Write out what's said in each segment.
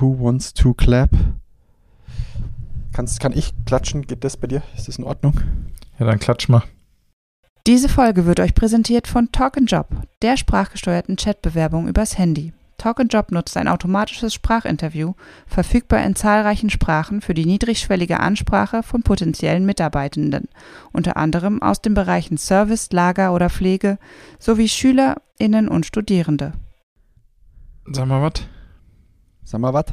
Who Wants to Clap? Kannst, kann ich klatschen? Geht das bei dir? Ist das in Ordnung? Ja, dann klatsch mal. Diese Folge wird euch präsentiert von Talk Job, der sprachgesteuerten Chatbewerbung übers Handy. Talk Job nutzt ein automatisches Sprachinterview, verfügbar in zahlreichen Sprachen für die niedrigschwellige Ansprache von potenziellen Mitarbeitenden, unter anderem aus den Bereichen Service, Lager oder Pflege sowie SchülerInnen und Studierende. Sag mal was. Sag mal was.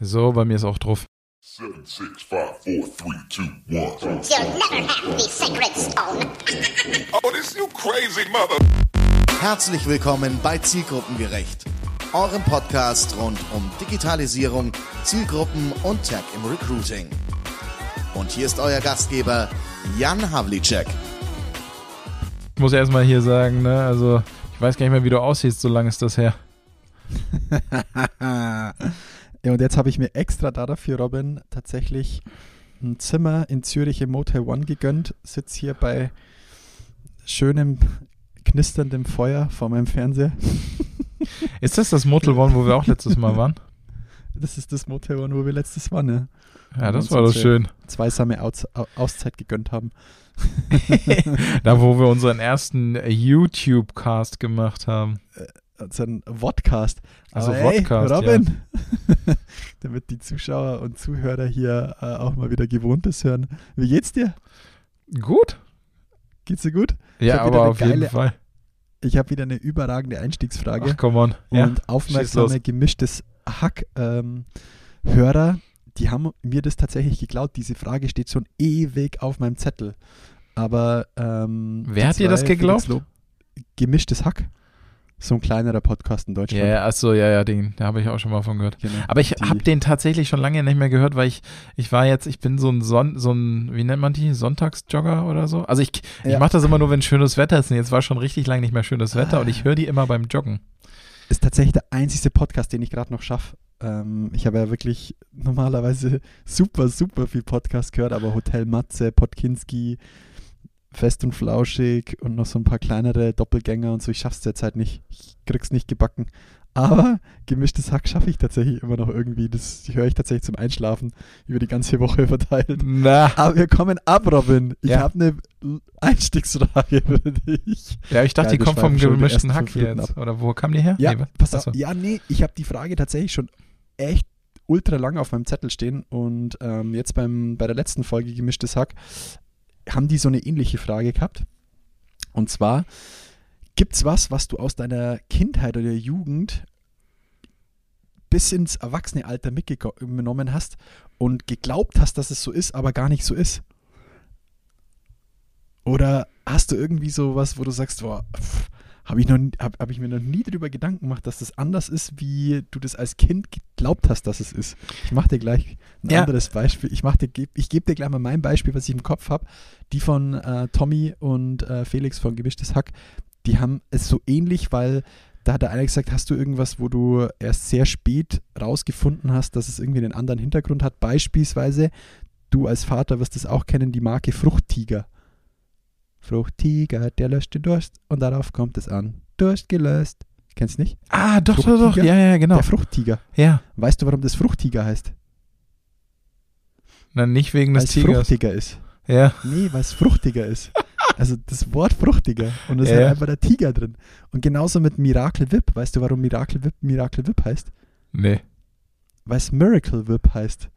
So, bei mir ist auch drauf. Seven, six, five, four, three, two, one. You'll never have the sacred stone. Oh, this you crazy mother. Herzlich willkommen bei Zielgruppengerecht, eurem Podcast rund um Digitalisierung, Zielgruppen und Tech im Recruiting. Und hier ist euer Gastgeber Jan Havlicek. Ich muss erstmal hier sagen, ne, also ich weiß gar nicht mehr, wie du aussiehst, so lange ist das her. ja, und jetzt habe ich mir extra dafür, Robin, tatsächlich ein Zimmer in Zürich im Motel One gegönnt. Sitze hier bei schönem, knisterndem Feuer vor meinem Fernseher. Ist das das Motel One, wo wir auch letztes Mal waren? Das ist das Motel One, wo wir letztes waren, ne? Ja, das war doch schön. Zweisame Aus Auszeit gegönnt haben. da, wo wir unseren ersten YouTube-Cast gemacht haben. Unseren Vodcast. Also Vodcast, Robin, ja. damit die Zuschauer und Zuhörer hier äh, auch mal wieder Gewohntes hören. Wie geht's dir? Gut. Geht's dir gut? Ja, aber auf geile, jeden Fall. Ich habe wieder eine überragende Einstiegsfrage. Ach, come on. Und ja, aufmerksame, gemischtes Hack-Hörer, ähm, die haben mir das tatsächlich geklaut. Diese Frage steht schon ewig auf meinem Zettel. Aber ähm, wer hat dir das geglaubt? Gemischtes Hack. So ein kleinerer Podcast in Deutschland. Ja, achso, ja, ja, den, da habe ich auch schon mal von gehört. Genau. Aber ich habe den tatsächlich schon lange nicht mehr gehört, weil ich, ich war jetzt, ich bin so ein Son, so ein, wie nennt man die, Sonntagsjogger oder so. Also ich, ja. ich mache das immer nur, wenn schönes Wetter ist. Und jetzt war schon richtig lange nicht mehr schönes Wetter ah. und ich höre die immer beim Joggen. Ist tatsächlich der einzige Podcast, den ich gerade noch schaffe. Ähm, ich habe ja wirklich normalerweise super, super viel Podcast gehört, aber Hotel Matze, Podkinski, Fest und Flauschig und noch so ein paar kleinere Doppelgänger und so. Ich schaff's derzeit nicht. Ich krieg's nicht gebacken. Aber gemischtes Hack schaffe ich tatsächlich immer noch irgendwie. Das höre ich tatsächlich zum Einschlafen über die ganze Woche verteilt. Na. Aber wir kommen ab, Robin. Ich ja. habe eine Einstiegsfrage für dich. Ja, ich dachte, Geil, die kommt vom gemischten Hack jetzt. Ab. Oder wo kam die her? Ja, nee, pass auf. ja nee, ich habe die Frage tatsächlich schon echt ultra lang auf meinem Zettel stehen und ähm, jetzt beim, bei der letzten Folge gemischtes Hack haben die so eine ähnliche Frage gehabt. Und zwar, gibt es was, was du aus deiner Kindheit oder Jugend bis ins Erwachsenealter mitgenommen hast und geglaubt hast, dass es so ist, aber gar nicht so ist? Oder hast du irgendwie so was, wo du sagst, boah, pff, habe ich, hab, hab ich mir noch nie darüber Gedanken gemacht, dass das anders ist, wie du das als Kind geglaubt hast, dass es ist. Ich mache dir gleich ein ja. anderes Beispiel. Ich, ich gebe dir gleich mal mein Beispiel, was ich im Kopf habe. Die von äh, Tommy und äh, Felix von Gemischtes Hack, die haben es so ähnlich, weil da hat der eine gesagt, hast du irgendwas, wo du erst sehr spät rausgefunden hast, dass es irgendwie einen anderen Hintergrund hat. Beispielsweise, du als Vater wirst es auch kennen, die Marke Fruchttiger. Fruchttiger, der löscht den Durst und darauf kommt es an. Durst gelöst. Kennst du nicht? Ah, doch, doch, doch. Ja, ja, genau. Der Fruchttiger. Ja. Weißt du, warum das Fruchttiger heißt? Na, nicht wegen des Tigers. Weil es fruchtiger ist. Ja. Nee, weil es fruchtiger ist. Also das Wort fruchtiger. Und es ja. ist einfach der Tiger drin. Und genauso mit Miracle Whip. Weißt du, warum Miracle Whip Miracle Whip heißt? Nee. Weil es Miracle Whip heißt.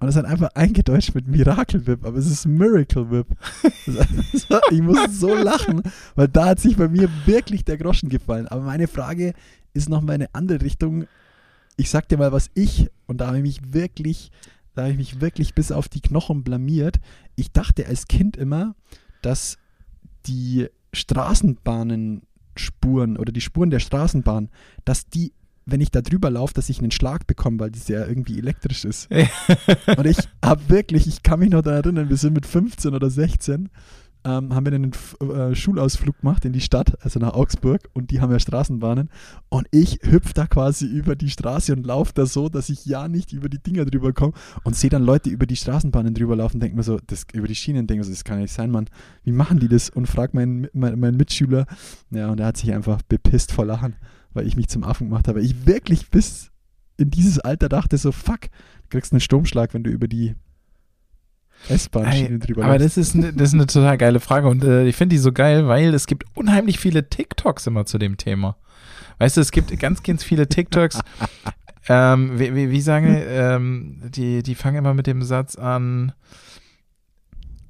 Und es hat einfach eingedeutscht mit Miracle Whip, aber es ist Miracle Whip. ich muss so lachen, weil da hat sich bei mir wirklich der Groschen gefallen. Aber meine Frage ist nochmal eine andere Richtung. Ich sag dir mal, was ich, und da habe ich mich wirklich, da habe ich mich wirklich bis auf die Knochen blamiert. Ich dachte als Kind immer, dass die Straßenbahnenspuren oder die Spuren der Straßenbahn, dass die wenn ich da drüber laufe, dass ich einen Schlag bekomme, weil die ja irgendwie elektrisch ist. und ich habe wirklich, ich kann mich noch daran erinnern, wir sind mit 15 oder 16, ähm, haben wir einen äh, Schulausflug gemacht in die Stadt, also nach Augsburg, und die haben ja Straßenbahnen. Und ich hüpfe da quasi über die Straße und laufe da so, dass ich ja nicht über die Dinger drüber komme und sehe dann Leute über die Straßenbahnen drüber laufen, denke mir so, das, über die Schienen, denke mir so, das kann nicht sein, Mann. Wie machen die das? Und frage meinen, mein, meinen Mitschüler, ja, und er hat sich einfach bepisst vor Lachen weil ich mich zum Affen gemacht habe. Ich wirklich bis in dieses Alter dachte, so fuck, du kriegst einen Sturmschlag, wenn du über die S-Bahn-Schiene drüber Aber das ist, ne, das ist eine total geile Frage und äh, ich finde die so geil, weil es gibt unheimlich viele TikToks immer zu dem Thema. Weißt du, es gibt ganz, ganz viele TikToks. ähm, wie, wie, wie sagen ähm, die, die fangen immer mit dem Satz an,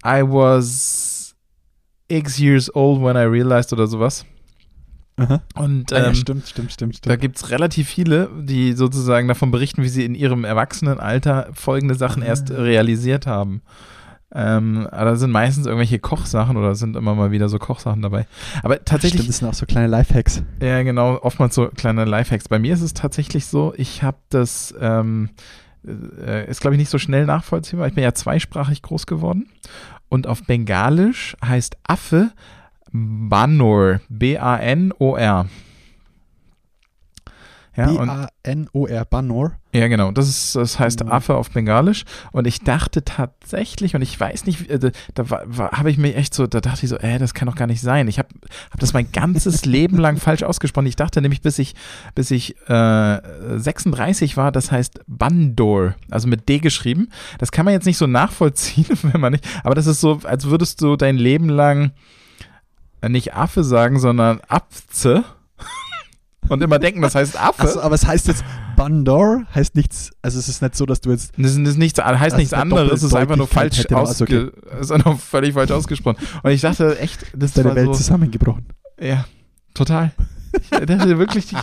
I was X years old when I realized oder sowas. Aha. Und Ah, ja, ähm, stimmt, stimmt, stimmt, da stimmt. gibt es relativ viele, die sozusagen davon berichten, wie sie in ihrem Erwachsenenalter folgende Sachen erst Ah. realisiert haben. Ähm, aber da sind meistens irgendwelche Kochsachen oder sind immer mal wieder so Kochsachen dabei. Aber tatsächlich, Stimmt, das sind auch so kleine Lifehacks. ja genau, oftmals so kleine Lifehacks. Bei mir ist es tatsächlich so, ich habe das, ähm, äh, ist glaube ich nicht so schnell nachvollziehbar. Ich bin ja zweisprachig groß geworden und auf Bengalisch heißt Affe Banor, B-A-N-O-R. Ja, B-A-N-O-R, Banor. ja, genau. Das, ist, das heißt Mhm. Affe auf Bengalisch. Und ich dachte tatsächlich, und ich weiß nicht, äh, da war, habe ich mir echt so, da dachte ich so, äh, das kann doch gar nicht sein. Ich habe hab das mein ganzes Leben lang falsch ausgesprochen. Ich dachte nämlich, bis ich, bis ich äh, 36 war, das heißt Bandor, also mit D geschrieben. Das kann man jetzt nicht so nachvollziehen, wenn man nicht, aber das ist so, als würdest du dein Leben lang nicht Affe sagen, sondern Apze. Und immer denken, das heißt Affe. Achso, aber es heißt jetzt Bandor, heißt nichts, also es ist nicht so, dass du jetzt, Das ist, ist nichts, heißt Also nichts anderes, es ist einfach nur falsch hätte man- also ausge, ist einfach völlig falsch ausgesprochen. Und ich dachte echt, das deine war Welt so, zusammengebrochen. ja, total. Ich dachte wirklich, die,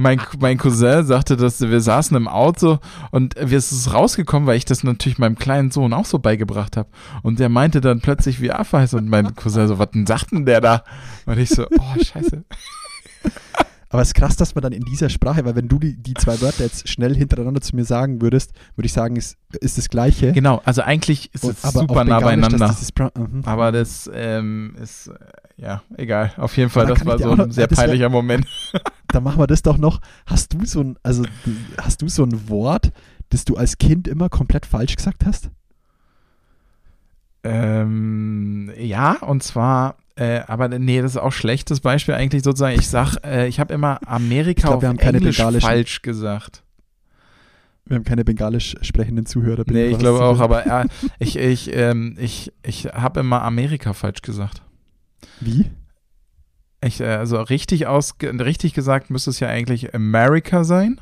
mein, mein Cousin sagte, dass wir saßen im Auto und wir ist rausgekommen, weil ich das natürlich meinem kleinen Sohn auch so beigebracht habe. Und der meinte dann plötzlich, wie Affe heißt. Und mein Cousin so, was denn sagt denn der da? Und ich so, oh, scheiße. Aber es ist krass, dass man dann in dieser Sprache, weil wenn du die, die zwei Wörter jetzt schnell hintereinander zu mir sagen würdest, würde ich sagen, es ist das Gleiche. Genau, also eigentlich ist Und- es super nah beieinander. Bra- mhm. Aber das ähm, ist, äh, ja, egal. Auf jeden Fall, das war so auch ein noch- sehr das wär- peinlicher Moment. Dann machen wir das doch noch. Hast du so ein, also hast du so ein Wort, das du als Kind immer komplett falsch gesagt hast? Ähm, ja, und zwar, äh, aber nee, das ist auch schlechtes Beispiel eigentlich sozusagen. Ich sag, äh, ich habe immer Amerika glaub, auf Englisch falsch gesagt. Wir haben keine bengalisch sprechenden Zuhörer. Nee, ich glaube auch, aber äh, ich, ich, ähm, ich, ich habe immer Amerika falsch gesagt. Wie? Ich, äh, also richtig aus, richtig gesagt müsste es ja eigentlich America sein.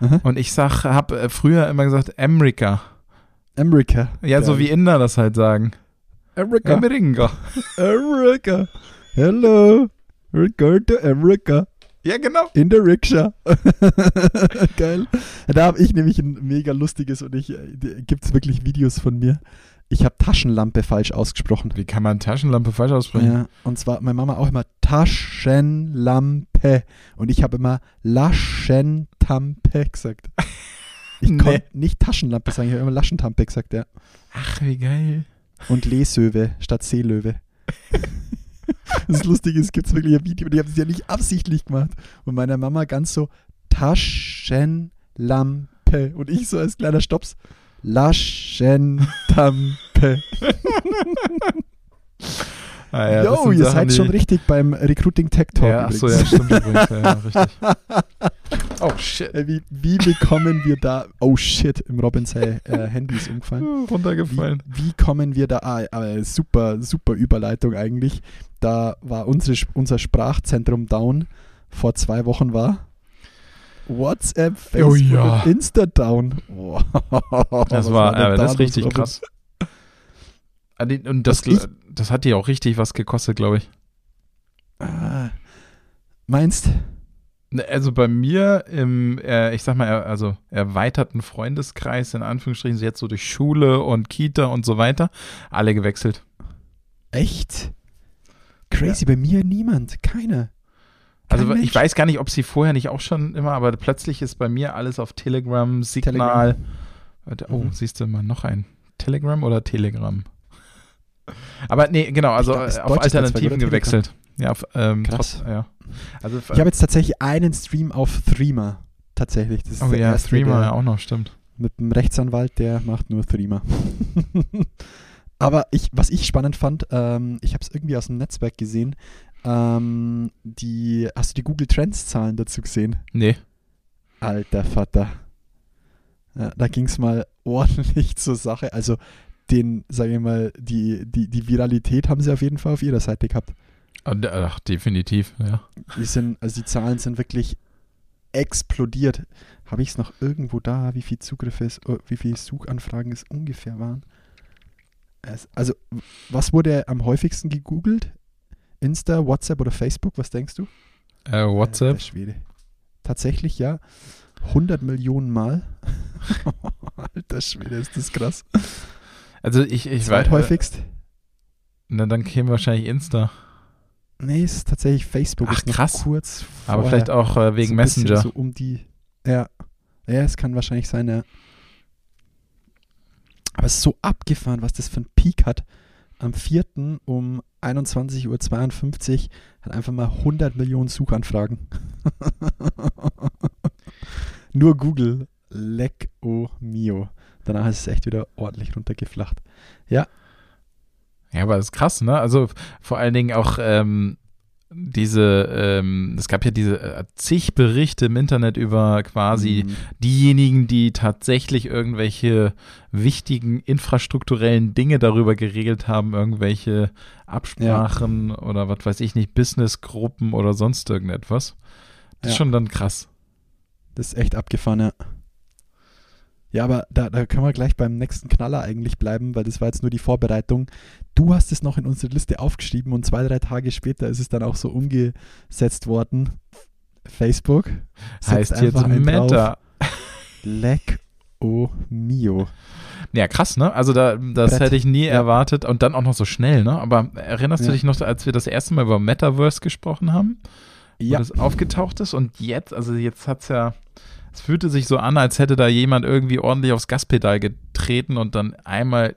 Aha. Und ich sag, habe äh, früher immer gesagt America. America. Ja, so wie Inder das halt sagen. America. America. America. Hello. We're going to America. Ja, genau. In der Rikscha. Geil. Da habe ich nämlich ein mega lustiges und ich gibt es wirklich Videos von mir. Ich habe Taschenlampe falsch ausgesprochen. Wie kann man Taschenlampe falsch aussprechen? Ja, und zwar meine Mama auch immer Taschenlampe und ich habe immer Laschentampe gesagt. Ich Nee. konnte nicht Taschenlampe sagen, ich habe immer Laschentampe gesagt, ja. Ach, wie geil. Und Leesöwe statt Seelöwe. Das Lustige ist, es gibt wirklich ein Video, die haben es ja nicht absichtlich gemacht. Und meine Mama ganz so Taschenlampe. Und ich so als kleiner Stops Laschentampe. Ah, ja, Yo, ihr Sachen, seid schon richtig beim Recruiting Tech Talk. Ja, ach so, übrigens. ja, stimmt übrigens. Ja, richtig. Oh, shit. Äh, Wie, wie bekommen wir da, oh shit, im Robins äh, Handy ist umgefallen. Wie, Runtergefallen. wie kommen wir da, ah, äh, super, super Überleitung eigentlich. Da war unsere, unser Sprachzentrum down, vor zwei Wochen war WhatsApp, Facebook Oh ja. Insta down. Oh, Das war, denn äh, da das ist richtig krass. Ah, Und das, das hat dir auch richtig was gekostet, glaube ich. Ah, meinst Ne, Also bei mir im, äh, ich sag mal, also erweiterten Freundeskreis, in Anführungsstrichen, jetzt so durch Schule und Kita und so weiter, alle gewechselt. Echt? Crazy, bei mir niemand, keiner. Also Kein ich Mensch. weiß gar nicht, ob sie vorher nicht auch schon immer, aber plötzlich ist bei mir alles auf Telegram, Signal. Warte, Oh, Mhm. siehst du mal noch ein. Telegram oder Telegram? Aber nee, genau, also glaub, äh, auf Alternativen gewechselt. Ja, auf, ähm, Krass. trotz- ja. Also, Ich habe jetzt tatsächlich einen Stream auf Threema. Tatsächlich. Das ist oh der ja, erste, der- ja auch noch, stimmt. mit einem Rechtsanwalt, der macht nur Threema. Aber ich, was ich spannend fand, ähm, ich habe es irgendwie aus dem Netzwerk gesehen. Ähm, die, hast du die Google Trends Zahlen dazu gesehen? Nee. Alter Vater. Ja, da ging es mal ordentlich zur Sache. Also den, sage ich mal, die, die, die Viralität haben sie auf jeden Fall auf ihrer Seite gehabt. Ach, definitiv, ja. Die sind, also die Zahlen sind wirklich explodiert. Habe ich es noch irgendwo da, wie viel Zugriffe es, äh, wie viele Suchanfragen es ungefähr waren? Es, also, was wurde am häufigsten gegoogelt? Insta, WhatsApp oder Facebook? Was denkst du? Äh, WhatsApp. Äh, Schwede. Tatsächlich, ja. 100 Millionen Mal. Alter Schwede, ist das krass. Also ich, ich weiß. häufigst. Na, dann käme wahrscheinlich Insta. Nee, es ist tatsächlich Facebook. Ach, krass. kurz Aber vielleicht auch äh, wegen so Messenger. So um die. Ja. Ja, es kann wahrscheinlich sein, ja. Aber es ist so abgefahren, was das für ein Peak hat. Am 4. um 21.52 Uhr hat einfach mal 100 Millionen Suchanfragen. Nur Google. Leck o mio. Danach ist es echt wieder ordentlich runtergeflacht. Ja. Ja, aber das ist krass, ne? Also vor allen Dingen auch ähm, diese, ähm, es gab ja diese äh, zig Berichte im Internet über quasi mhm. diejenigen, die tatsächlich irgendwelche wichtigen infrastrukturellen Dinge darüber geregelt haben, irgendwelche Absprachen ja. oder was weiß ich nicht, Businessgruppen oder sonst irgendetwas. Das ja. ist schon dann krass. Das ist echt abgefahren, ja. Ja, aber da, da können wir gleich beim nächsten Knaller eigentlich bleiben, weil das war jetzt nur die Vorbereitung. Du hast es noch in unsere Liste aufgeschrieben und zwei, drei Tage später ist es dann auch so umgesetzt worden. Facebook heißt jetzt Meta. Leck o mio. Ja, krass, ne? Also da, das Brett. hätte ich nie ja. erwartet und dann auch noch so schnell, ne? Aber erinnerst ja. du dich noch, als wir das erste Mal über Metaverse gesprochen haben? Ja. Wo das aufgetaucht ist und jetzt, also jetzt hat es ja es fühlte sich so an, als hätte da jemand irgendwie ordentlich aufs Gaspedal getreten und dann einmal.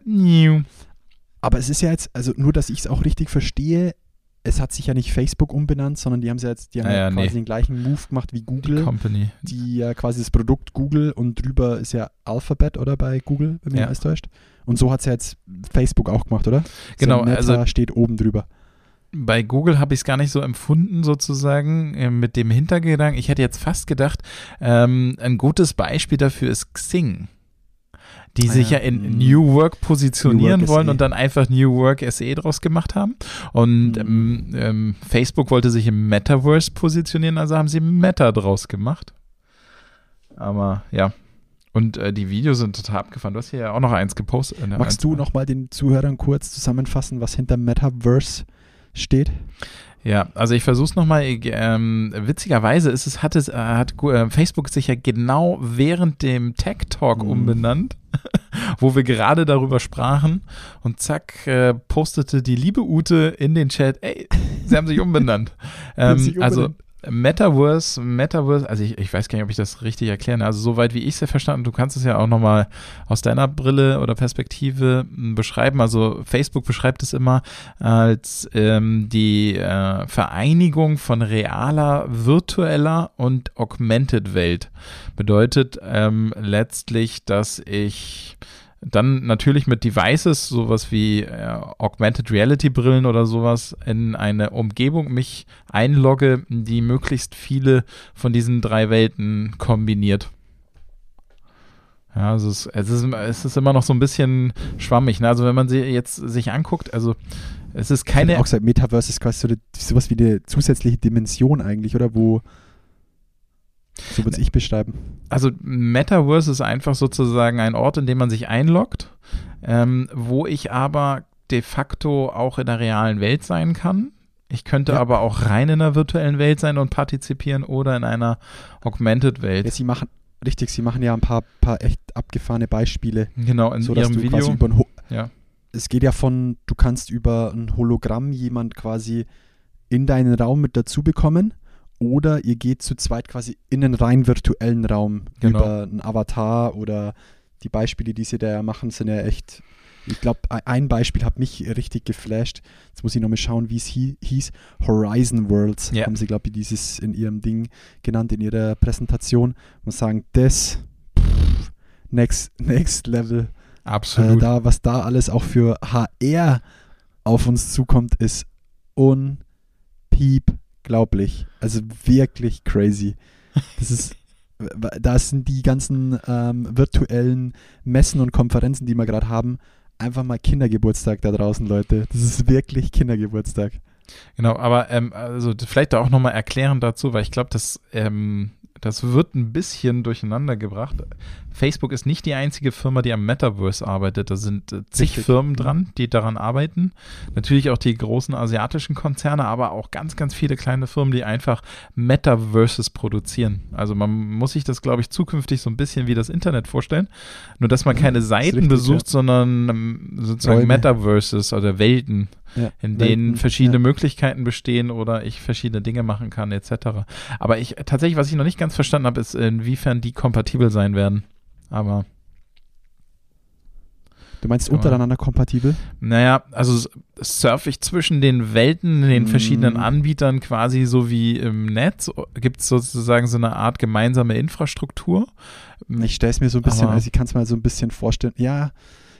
Aber es ist ja jetzt, also nur, dass ich es auch richtig verstehe, es hat sich ja nicht Facebook umbenannt, sondern die haben ja jetzt, die haben ah, ja, quasi nee. den gleichen Move gemacht wie Google. Die Company. Die ja quasi das Produkt Google und drüber ist ja Alphabet oder bei Google, wenn mich ja. alles täuscht. Und so hat es ja jetzt Facebook auch gemacht, oder? Genau, so also steht oben drüber bei Google habe ich es gar nicht so empfunden, sozusagen, äh, mit dem Hintergedanken. Ich hätte jetzt fast gedacht, ähm, ein gutes Beispiel dafür ist Xing. Die ah, sich ja in mhm. New Work positionieren New Work wollen und dann einfach New Work SE draus gemacht haben. Und mhm. ähm, ähm, Facebook wollte sich im Metaverse positionieren, also haben sie Meta draus gemacht. Aber ja, und äh, die Videos sind total abgefahren. Du hast hier ja auch noch eins gepostet. Äh, Magst du nochmal den Zuhörern kurz zusammenfassen, was hinter Metaverse steht? Ja, also ich versuche es nochmal. Ähm, witzigerweise ist es, hat es, äh, hat äh, Facebook sich ja genau während dem Tech Talk mhm. umbenannt, wo wir gerade darüber sprachen. Und zack, äh, postete die liebe Ute in den Chat, ey, sie haben sich umbenannt. ähm, sich also umbenannt. Also Metaverse, Metaverse, also ich, ich weiß gar nicht, ob ich das richtig erkläre. Also soweit wie ich es ja verstanden, du kannst es ja auch nochmal aus deiner Brille oder Perspektive hm, beschreiben. Also Facebook beschreibt es immer als ähm, die äh, Vereinigung von realer, virtueller und augmented Welt. Bedeutet ähm, letztlich, dass ich dann natürlich mit Devices, sowas wie äh, Augmented Reality Brillen oder sowas, in eine Umgebung mich einlogge, die möglichst viele von diesen drei Welten kombiniert. Ja, also es, es, ist, es ist immer noch so ein bisschen schwammig. Ne? Also wenn man sie jetzt sich anguckt, also es ist keine. Auch gesagt, Metaverse ist quasi so eine, sowas wie eine zusätzliche Dimension eigentlich, oder wo so würde ich beschreiben. Also Metaverse ist einfach sozusagen ein Ort, in dem man sich einloggt, ähm, wo ich aber de facto auch in der realen Welt sein kann. Ich könnte ja. aber auch rein in der virtuellen Welt sein und partizipieren oder in einer Augmented Welt. Ja, sie machen, richtig, sie machen ja ein paar, paar echt abgefahrene Beispiele. Genau, in so, ihrem Video. ja. Es geht ja von, du kannst über ein Hologramm jemand quasi in deinen Raum mit dazu bekommen oder ihr geht zu zweit quasi in einen rein virtuellen Raum genau. über einen Avatar oder die Beispiele, die sie da machen, sind ja echt. Ich glaube, ein Beispiel hat mich richtig geflasht. Jetzt muss ich nochmal schauen, wie es hieß. Horizon Worlds ja. haben sie, glaube ich, dieses in ihrem Ding genannt, in ihrer Präsentation. Muss sagen, das pff, next, next Level. Absolut. Äh, da, was da alles auch für HR auf uns zukommt, ist unpiep unglaublich. Also wirklich crazy. Das ist Da sind die ganzen ähm, virtuellen Messen und Konferenzen, die wir gerade haben, einfach mal Kindergeburtstag da draußen, Leute. Das ist wirklich Kindergeburtstag. Genau, aber ähm, also vielleicht auch nochmal erklären dazu, weil ich glaube, dass ähm, das wird ein bisschen durcheinander gebracht. Facebook ist nicht die einzige Firma, die am Metaverse arbeitet. Da sind äh, zig Richtig. Firmen dran, die daran arbeiten. Natürlich auch die großen asiatischen Konzerne, aber auch ganz, ganz viele kleine Firmen, die einfach Metaverses produzieren. Also man muss sich das, glaube ich, zukünftig so ein bisschen wie das Internet vorstellen. Nur, dass man keine Seiten richtig, besucht, ja. sondern ähm, sozusagen Räume. Metaverses oder Welten ja, in denen verschiedene ja. Möglichkeiten bestehen oder ich verschiedene Dinge machen kann, etc. Aber ich tatsächlich, was ich noch nicht ganz verstanden habe, ist, inwiefern die kompatibel sein werden. Aber. Du meinst untereinander kompatibel? Naja, also surfe ich zwischen den Welten, den mm. verschiedenen Anbietern quasi so wie im Netz? Gibt es sozusagen so eine Art gemeinsame Infrastruktur? Ich stelle es mir so ein bisschen, Aber also ich kann es mal so ein bisschen vorstellen, ja,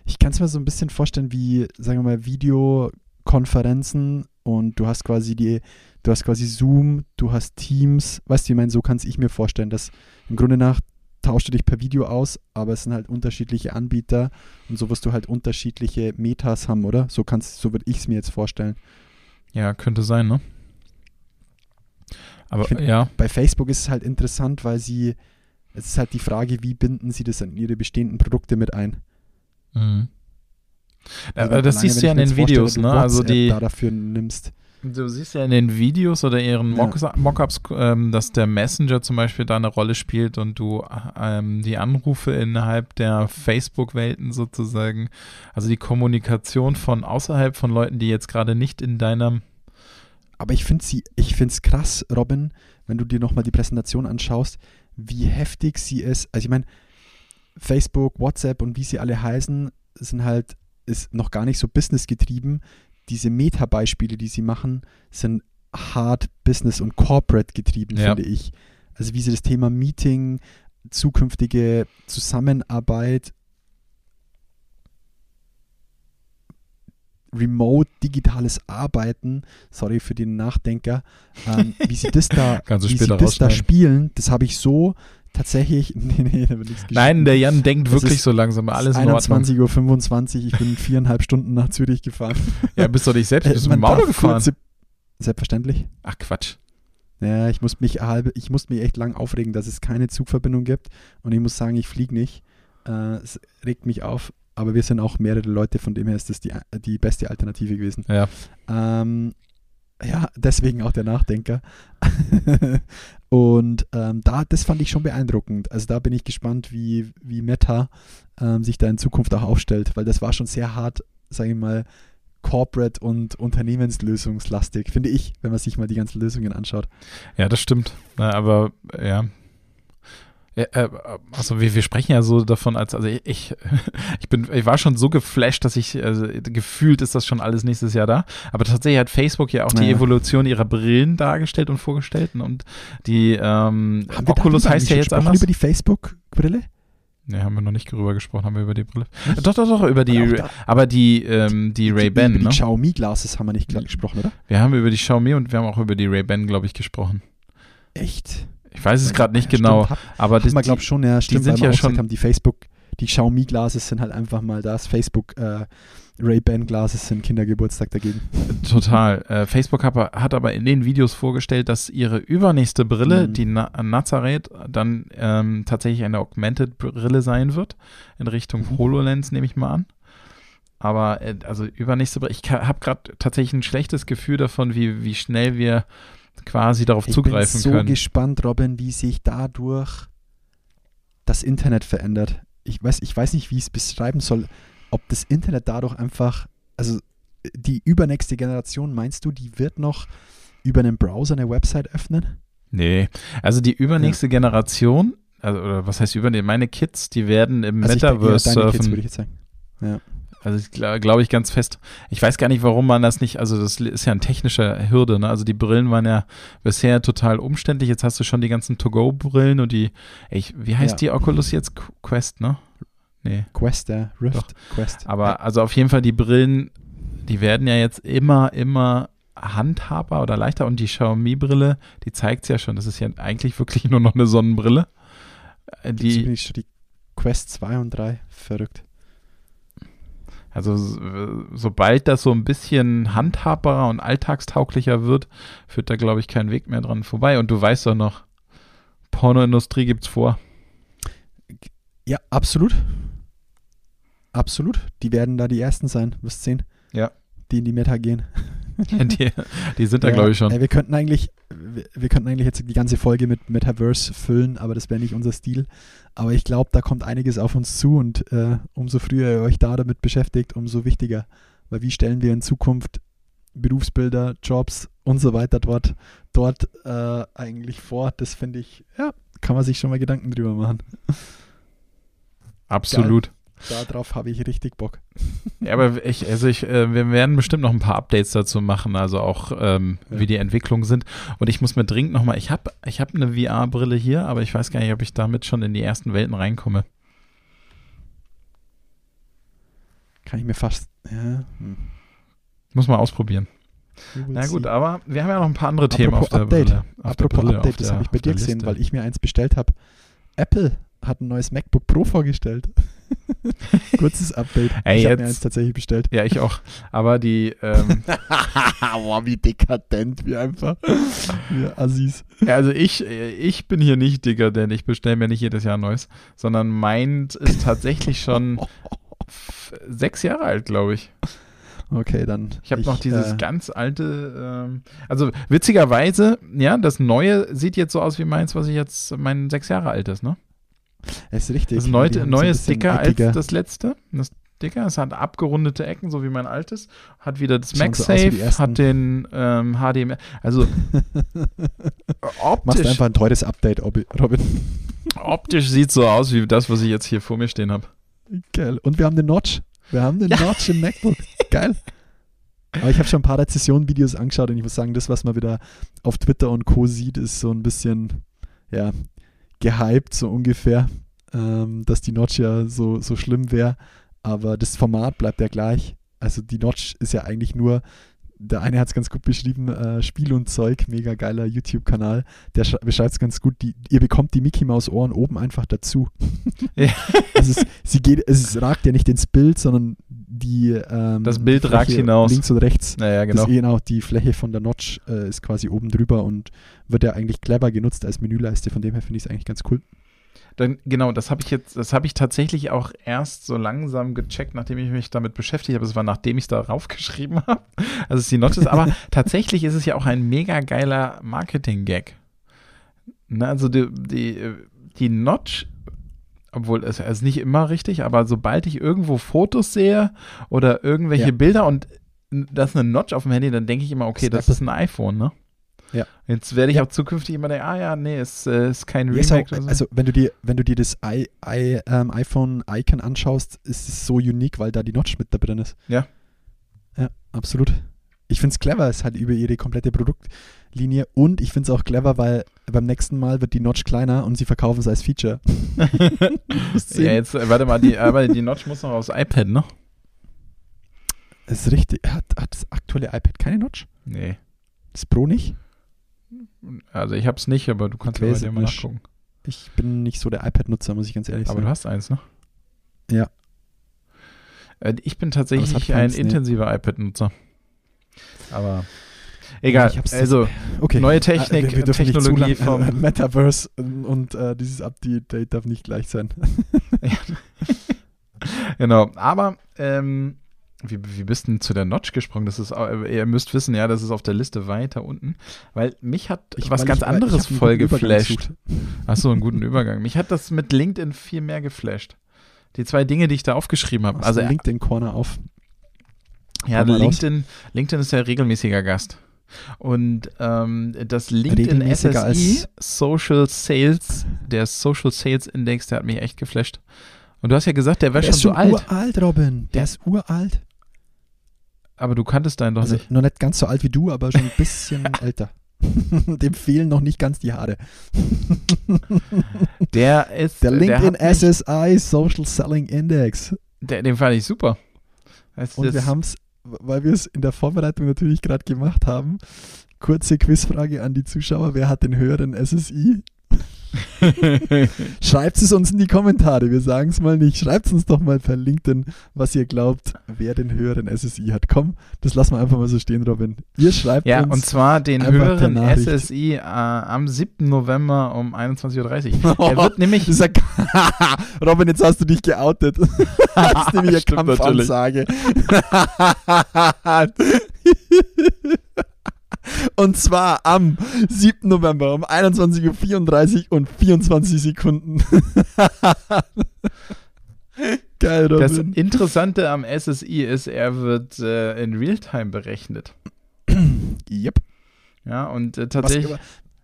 ich kann es mir so ein bisschen vorstellen wie, sagen wir mal, Video, Konferenzen und du hast quasi die, du hast quasi Zoom, du hast Teams, weißt du, ich meine, so kann ich mir vorstellen, dass im Grunde nach tauscht du dich per Video aus, aber es sind halt unterschiedliche Anbieter und so wirst du halt unterschiedliche Metas haben, oder? So kannst, so würde ich es mir jetzt vorstellen. Ja, könnte sein, ne? Aber find, ja. Bei Facebook ist es halt interessant, weil sie, es ist halt die Frage, wie binden sie das in ihre bestehenden Produkte mit ein? Mhm. Also das siehst du ja in den Videos, ne? Also die da dafür nimmst. Du siehst ja in den Videos oder ihren ja. Mockups, ähm, dass der Messenger zum Beispiel da eine Rolle spielt und du ähm, die Anrufe innerhalb der Facebook-Welten sozusagen, also die Kommunikation von außerhalb von Leuten, die jetzt gerade nicht in deinem aber ich finde sie, ich finde es krass, Robin, wenn du dir nochmal die Präsentation anschaust, wie heftig sie ist. Also ich meine, Facebook, WhatsApp und wie sie alle heißen, sind halt ist noch gar nicht so businessgetrieben. Diese Meta-Beispiele, die sie machen, sind hard business und corporate getrieben, ja. finde ich. Also wie sie das Thema Meeting, zukünftige Zusammenarbeit, remote digitales Arbeiten, sorry für den Nachdenker, ähm, wie sie das da, wie sie das da spielen, das habe ich so tatsächlich, nee, nee, da wird nichts Nein, der Jan denkt wirklich so langsam. Alles 21.25 Uhr, ich bin viereinhalb Stunden nach Zürich gefahren. Ja, bist du nicht selbst, bist du mit dem Auto gefahren? Selbstverständlich. Ach Quatsch. Ja, ich muss mich halbe, ich muss mich echt lang aufregen, dass es keine Zugverbindung gibt. Und ich muss sagen, ich fliege nicht. Äh, es regt mich auf, aber wir sind auch mehrere Leute, von dem her ist das die, die beste Alternative gewesen. Ja. Ähm, ja, deswegen auch der Nachdenker. und ähm, da, das fand ich schon beeindruckend. Also da bin ich gespannt, wie, wie Meta ähm, sich da in Zukunft auch aufstellt, weil das war schon sehr hart, sage ich mal, corporate und unternehmenslösungslastig, finde ich, wenn man sich mal die ganzen Lösungen anschaut. Ja, das stimmt. Aber ja, äh, also wir, wir sprechen ja so davon, als also ich, ich bin, ich war schon so geflasht, dass ich also gefühlt ist das schon alles nächstes Jahr da. Aber tatsächlich hat Facebook ja auch die Evolution ihrer Brillen dargestellt und vorgestellt und die ähm, Oculus heißt ja jetzt anders. über die Facebook-Brille? Ne, haben wir noch nicht darüber gesprochen, haben wir über die Brille. Nicht? Doch, doch, doch, über die, aber die, ähm, die, die Ray-Ban, ne? Die Xiaomi Glasses haben wir nicht gesprochen, oder? Wir haben über die Xiaomi und wir haben auch über die Ray-Ban, glaube ich, gesprochen. Echt? Ich weiß es gerade nicht genau, stimmt, hab, aber das, man glaubt schon, ja, stimmt, die sind ja schon haben, die Facebook, die Xiaomi Glasses sind halt einfach mal das Facebook äh, Ray-Ban Glasses sind Kindergeburtstag dagegen. Total. Äh, Facebook hat, hat, aber in den Videos vorgestellt, dass ihre übernächste Brille, mhm. die Na Nazareth, dann ähm, tatsächlich eine Augmented Brille sein wird, in Richtung mhm. HoloLens nehme ich mal an. Aber äh, also übernächste Brille, ich habe gerade tatsächlich ein schlechtes Gefühl davon, wie, wie schnell wir quasi darauf ich zugreifen können. Ich bin so gespannt, Robin, wie sich dadurch das Internet verändert. Ich weiß, ich weiß nicht, wie ich es beschreiben soll, ob das Internet dadurch einfach, also die übernächste Generation, meinst du, die wird noch über einen Browser eine Website öffnen? Nee, also die übernächste ja. Generation, also oder was heißt über meine Kids, die werden im also Metaverse ich, ja, surfen. Kids, würde ich jetzt sagen. Ja. Also ich glaube glaub ich ganz fest. Ich weiß gar nicht, warum man das nicht, also das ist ja ein technischer Hürde, ne? Also die Brillen waren ja bisher total umständlich. Jetzt hast du schon die ganzen To-Go-Brillen und die, ey, wie heißt ja. die Oculus jetzt? Quest, ne? Nee. Quest, ja. Rift, Doch. Quest. Aber also auf jeden Fall die Brillen, die werden ja jetzt immer, immer handhabbar oder leichter und die Xiaomi-Brille, die zeigt es ja schon, das ist ja eigentlich wirklich nur noch eine Sonnenbrille. Äh, Jetzt Die, bin ich schon die Quest 2 und 3. Verrückt. Also sobald das so ein bisschen handhabbarer und alltagstauglicher wird, führt da, glaube ich, kein Weg mehr dran vorbei. Und du weißt doch noch, Pornoindustrie gibt's vor. Ja, absolut. Absolut. Die werden da die Ersten sein. Wirst sehen. Ja. Die in die Meta gehen. die, die sind da, Ja, glaube ich, schon. Ey, wir könnten eigentlich, wir, wir könnten eigentlich jetzt die ganze Folge mit Metaverse füllen, aber das wäre nicht unser Stil. Aber ich glaube, da kommt einiges auf uns zu und äh, umso früher ihr euch da damit beschäftigt, umso wichtiger. Weil wie stellen wir in Zukunft Berufsbilder, Jobs und so weiter dort, dort äh, eigentlich vor? Das finde ich, ja, kann man sich schon mal Gedanken drüber machen. Absolut. Darauf habe ich richtig Bock. Ja, aber ich, also ich, äh, wir werden bestimmt noch ein paar Updates dazu machen, also auch ähm, Ja. wie die Entwicklungen sind. Und ich muss mir dringend nochmal, ich habe ich hab eine VR-Brille hier, aber ich weiß gar nicht, ob ich damit schon in die ersten Welten reinkomme. Kann ich mir fast, ja. Hm. Muss mal ausprobieren. Na gut, see. aber wir haben ja noch ein paar andere Themen auf Apropos der Update. Brille. Auf der Apropos Brille, Update, auf das habe ich bei auf dir gesehen, Liste. weil ich mir eins bestellt habe. Apple hat ein neues MacBook Pro vorgestellt. Kurzes Update. Ey, ich habe mir eins tatsächlich bestellt. Ja, ich auch. Aber die, ähm, Boah, wie dekadent, wie einfach. Wir Assis. ja, also ich, ich bin hier nicht dicker, denn ich bestelle mir nicht jedes Jahr ein neues, sondern meint ist tatsächlich schon sechs Jahre alt, glaube ich. Okay, dann. Ich habe noch dieses äh, ganz alte, ähm, also witzigerweise, ja, das neue sieht jetzt so aus wie meins, was ich jetzt, mein sechs Jahre alt ist, ne? Ist richtig. Das neue, neue so ist dicker als eckiger. das letzte. Das dicker, es hat abgerundete Ecken, so wie mein altes. Hat wieder das so MagSafe, ersten. hat den ähm, HDMI. Also Machst optisch, einfach ein teures Update, Obi- Robin. optisch sieht so aus wie das, was ich jetzt hier vor mir stehen habe. Geil. Und wir haben den Notch. Wir haben den Notch im MacBook. Geil. Aber ich habe schon ein paar Rezession-Videos angeschaut und ich muss sagen, das, was man wieder auf Twitter und Co. sieht, ist so ein bisschen, ja, gehypt, so ungefähr, ähm, dass die Notch ja so, so schlimm wäre. Aber das Format bleibt ja gleich. Also die Notch ist ja eigentlich nur, der eine hat es ganz gut beschrieben, äh, Spiel und Zeug, mega geiler YouTube-Kanal. Der sch- beschreibt es ganz gut. Die, ihr bekommt die Mickey Maus Ohren oben einfach dazu. Ja. Es, sie geht, es ragt ja nicht ins Bild, sondern die ähm, Das Bild ragt hinaus. Links und rechts. Naja, Das, genau. genau, die Fläche von der Notch äh, ist quasi oben drüber und wird ja eigentlich clever genutzt als Menüleiste. Von dem her finde ich es eigentlich ganz cool. Dann, genau, das habe ich jetzt, das habe ich tatsächlich auch erst so langsam gecheckt, nachdem ich mich damit beschäftigt habe. Es war nachdem ich es darauf geschrieben habe. Also es die Notch ist, aber tatsächlich ist es ja auch ein mega geiler Marketing-Gag. Ne, also die, die, die Notch, obwohl es ist nicht immer richtig, aber sobald ich irgendwo Fotos sehe oder irgendwelche Ja. Bilder und das ist eine Notch auf dem Handy, dann denke ich immer, okay, das Apple. ist ein iPhone, ne? Ja. Jetzt werde ich Ja. auch zukünftig immer denken, ah ja, nee, es äh, ist kein Ja, ist Remake. auch, oder so. also wenn du dir, wenn du dir das I, I, ähm, iPhone-Icon anschaust, ist es so unique, weil da die Notch mit da drin ist. Ja. Ja, absolut. Ich finde es clever, es hat über ihre komplette Produktlinie und ich finde es auch clever, weil beim nächsten Mal wird die Notch kleiner und sie verkaufen es als Feature. Ja, jetzt, äh, warte mal, die, aber die Notch muss noch aufs iPad, ne? Das ist richtig. Hat, hat das aktuelle iPad keine Notch? Nee. Das Pro nicht? Also ich hab's nicht, aber du kannst ja bei dir mal misch- nachgucken. Ich bin nicht so der iPad-Nutzer, muss ich ganz ehrlich Aber sagen. du hast eins, ne? Ja. Äh, Ich bin Aber es tatsächlich ein keins, nee. intensiver iPad-Nutzer. Aber egal. Ich also okay. neue Technik, Äh, wir, wir nicht Technologie lang- vom- Metaverse und, und äh, dieses Update darf nicht gleich sein. genau. Aber ähm, wie, wie bist du denn zu der Notch gesprungen? Das ist, äh, ihr müsst wissen, ja, das ist auf der Liste weiter unten, weil mich hat Ich- was ganz ich- ich anderes einen voll geflasht. Hast du einen guten Übergang? Mich hat das mit LinkedIn viel mehr geflasht. Die zwei Dinge, die ich da aufgeschrieben habe. Also LinkedIn Corner auf. Ja, raus. LinkedIn, LinkedIn ist ja regelmäßiger Gast. Und ähm, das LinkedIn SSI Social Sales, der Social Sales Index, der hat mich echt geflasht. Und du hast ja gesagt, der wäre Der schon ist so alt. uralt, Robin. Der ist uralt. Aber du kanntest deinen doch Also nicht. noch nicht ganz so alt wie du, aber schon ein bisschen älter. Dem fehlen noch nicht ganz die Haare. Der ist. Der LinkedIn mich, SSI Social Selling Index. der, Den fand ich super. Weißt Und wir haben es, weil wir es in der Vorbereitung natürlich gerade gemacht haben, kurze Quizfrage an die Zuschauer. Wer hat den höheren SSI? Schreibt es uns in die Kommentare, wir sagen es mal nicht. Schreibt es uns doch mal per LinkedIn, was ihr glaubt, wer den höheren SSI hat. Komm, das lassen wir einfach mal so stehen, Robin. Ihr schreibt ja, uns. Ja, und zwar den höheren. SSI äh, am 7. November um 21.30 Uhr. Der wird nämlich. Ja- Robin, jetzt hast du dich geoutet. das ist nämlich eine. Kampfansage. Und zwar am 7. November um 21.34 Uhr und 24 Sekunden. Geil, Das Robin. Interessante am SSI ist, er wird äh, in Realtime berechnet. Yep. Ja, und äh, Was, tatsächlich.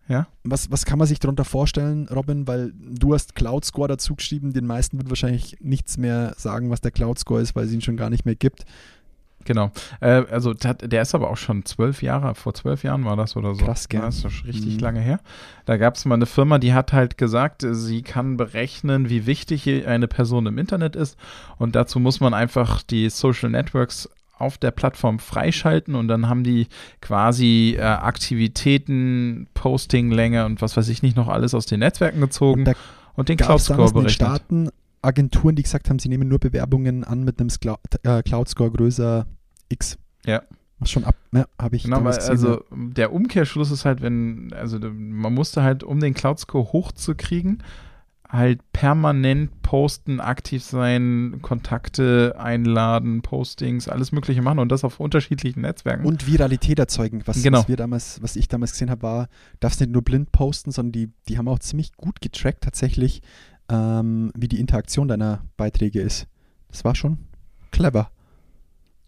ja? was, was kann man sich darunter vorstellen, Robin? Weil du hast Cloud Score dazu geschrieben. Den meisten wird wahrscheinlich nichts mehr sagen, was der Cloud Score ist, weil es ihn schon gar nicht mehr gibt. Genau. Äh, also der ist aber auch schon zwölf Jahre, vor zwölf Jahren war das oder so. Krass, gell? Ja, Das ist schon richtig Mhm. lange her. Da gab es mal eine Firma, die hat halt gesagt, sie kann berechnen, wie wichtig eine Person im Internet ist. Und dazu muss man einfach die Social Networks auf der Plattform freischalten und dann haben die quasi äh, Aktivitäten, Postinglänge und was weiß ich nicht noch alles aus den Netzwerken gezogen Und und den Cloud Score damals in den berechnet. Staaten Agenturen, die gesagt haben, sie nehmen nur Bewerbungen an mit einem äh, Cloud Score größer X. Ja. Was schon ab, ja, habe ich Genau, weil gesehen. also der Umkehrschluss ist halt, wenn, also man musste halt, um den Cloud Score hochzukriegen, halt permanent posten, aktiv sein, Kontakte einladen, Postings, alles Mögliche machen und das auf unterschiedlichen Netzwerken. und Viralität erzeugen. Was, Genau. was wir damals, was ich damals gesehen habe, war, darfst nicht nur blind posten, sondern die, die haben auch ziemlich gut getrackt tatsächlich, ähm, wie die Interaktion deiner Beiträge ist. Das war schon clever.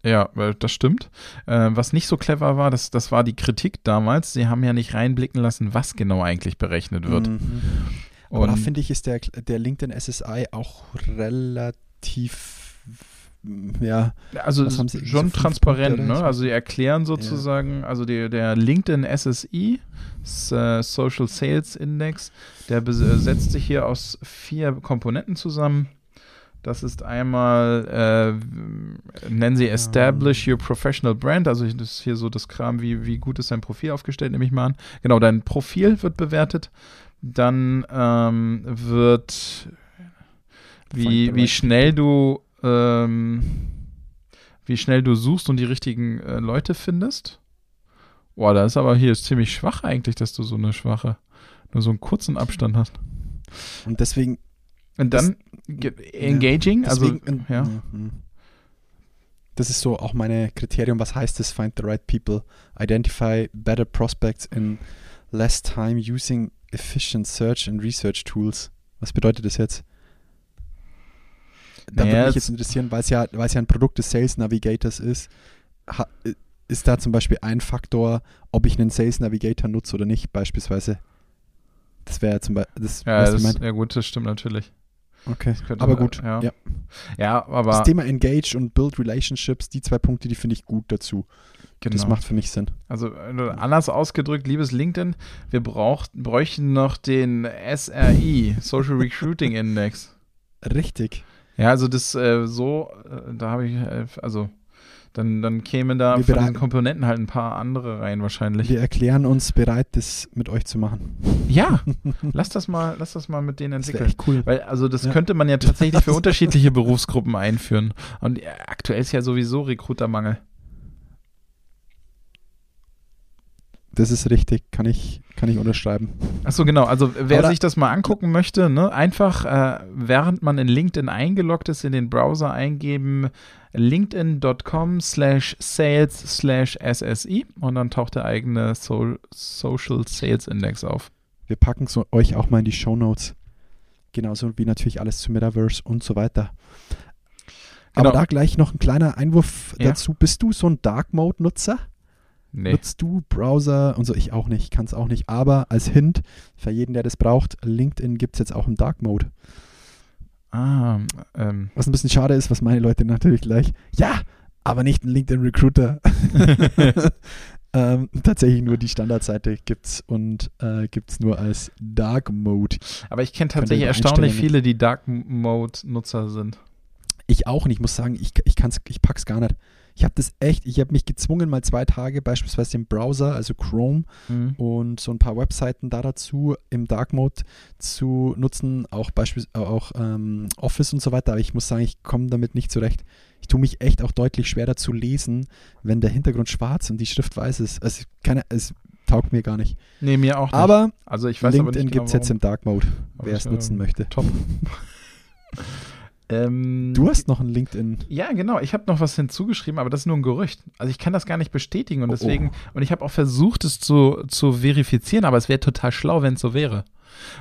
Ja, das stimmt. Äh, was nicht so clever war, das, das war die Kritik damals. Sie haben ja nicht reinblicken lassen, was genau eigentlich berechnet wird. Mhm. Aber da Und- finde ich, ist der, der LinkedIn SSI auch relativ, ja, Also Sie, schon transparent, ne? so? Also die erklären sozusagen, also der, der LinkedIn SSI, äh, Social Sales Index, der äh, setzt sich hier aus vier Komponenten zusammen. Das ist einmal, äh, nennen sie Establish Your Professional Brand, also das ist hier so das Kram, wie, wie gut ist dein Profil aufgestellt, nehme ich mal an. Genau, dein Profil wird bewertet. Dann ähm, wird, wie, wie schnell du ähm, wie schnell du suchst und die richtigen äh, Leute findest. Boah, da ist aber hier ist ziemlich schwach eigentlich, dass du so eine schwache, nur so einen kurzen Abstand hast. und deswegen, Und dann ge- engaging, deswegen also ja. Das ist so auch meine Kriterium, was heißt es, find the right people, identify better prospects in less time using efficient search and research tools. Was bedeutet das jetzt? Da Naja, würde mich jetzt- interessieren, weil es ja, weil es ja ein Produkt des Sales Navigators ist, ha, ist da zum Beispiel ein Faktor, ob ich einen Sales Navigator nutze oder nicht, beispielsweise. Das wäre zum Beispiel, das, Ja, das, mein- ja gut, das stimmt natürlich. okay. Aber man- gut, ja. ja. Ja, aber Das Thema Engage und Build Relationships, die zwei Punkte, die finde ich gut dazu. genau. Das macht für mich Sinn. Also äh, anders ausgedrückt, liebes LinkedIn, wir braucht, bräuchten noch den SRI, Social Recruiting Index. Richtig. Ja, also das äh, so, äh, da habe ich, äh, also dann, dann kämen da Wir von diesen Komponenten halt ein paar andere rein wahrscheinlich. Wir erklären uns bereit, das mit euch zu machen. Ja, lass das mal, lass das mal mit denen Das entwickeln. echt cool. Weil, also das Ja. könnte man ja tatsächlich für unterschiedliche Berufsgruppen einführen. Und ja, aktuell ist ja sowieso Rekrutermangel. Das ist richtig, kann ich, kann ich unterschreiben. Achso, genau. Also wer Aber- sich das mal angucken möchte, ne, einfach äh, während man in LinkedIn eingeloggt ist, in den Browser eingeben linkedin.com slash sales slash SSI und dann taucht der eigene so Social Sales Index auf. Wir packen es euch auch mal in die Show Notes. Genauso wie natürlich alles zu Metaverse und so weiter. Genau. Aber da gleich noch ein kleiner Einwurf Ja. dazu. Bist du so ein Dark Mode Nutzer? Nee. Nutzt du Browser und so? Ich auch nicht, kann es auch nicht. Aber als Hint, für jeden, der das braucht, LinkedIn gibt es jetzt auch im Dark Mode. Ah, ähm. Was ein bisschen schade ist, was meine Leute natürlich gleich, ja, aber nicht ein LinkedIn Recruiter. ähm, tatsächlich nur die Standardseite gibt's und äh, gibt's nur als Dark Mode. Aber ich kenne tatsächlich erstaunlich viele, die Dark Mode Nutzer sind. Ich auch nicht. Ich muss sagen, ich, ich, kann's, ich pack's gar nicht. Ich habe das echt, ich habe mich gezwungen, mal zwei Tage beispielsweise im Browser, also Chrome mhm. und so ein paar Webseiten da dazu im Dark Mode zu nutzen, auch beispielsweise auch ähm, Office und so weiter. Aber ich muss sagen, ich komme damit nicht zurecht. Ich tue mich echt auch deutlich schwerer zu lesen, wenn der Hintergrund schwarz und die Schrift weiß ist. Also keine, es taugt mir gar nicht. Nee, mir auch nicht. Aber also ich weiß LinkedIn genau, gibt es jetzt im Dark Mode, wer es nutzen möchte. Top. Ähm, du hast noch ein LinkedIn. Ja, genau. Ich habe noch was hinzugeschrieben, aber das ist nur ein Gerücht. Also ich kann das gar nicht bestätigen und oh, deswegen, oh. und ich habe auch versucht, es zu, zu verifizieren, aber es wäre total schlau, wenn es so wäre.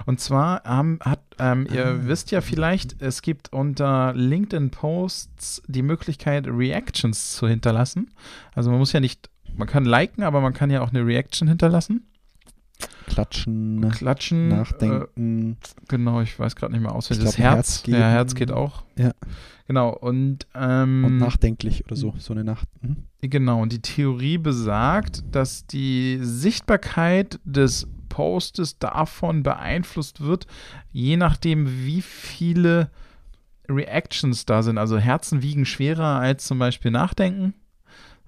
Und zwar ähm, hat, ähm, ihr ah. wisst ja vielleicht, es gibt unter LinkedIn Posts die Möglichkeit, Reactions zu hinterlassen. Also man muss ja nicht, man kann liken, aber man kann ja auch eine Reaction hinterlassen. Klatschen, Klatschen, Nachdenken. Äh, genau, ich weiß gerade nicht mehr auswendig. Das Herz, Herz ja, Herz geht auch. Ja. Genau, und, ähm, und nachdenklich oder so, so eine Nacht. Mhm. Genau, und die Theorie besagt, dass die Sichtbarkeit des Postes davon beeinflusst wird, je nachdem, wie viele Reactions da sind. Also Herzen wiegen schwerer als zum Beispiel Nachdenken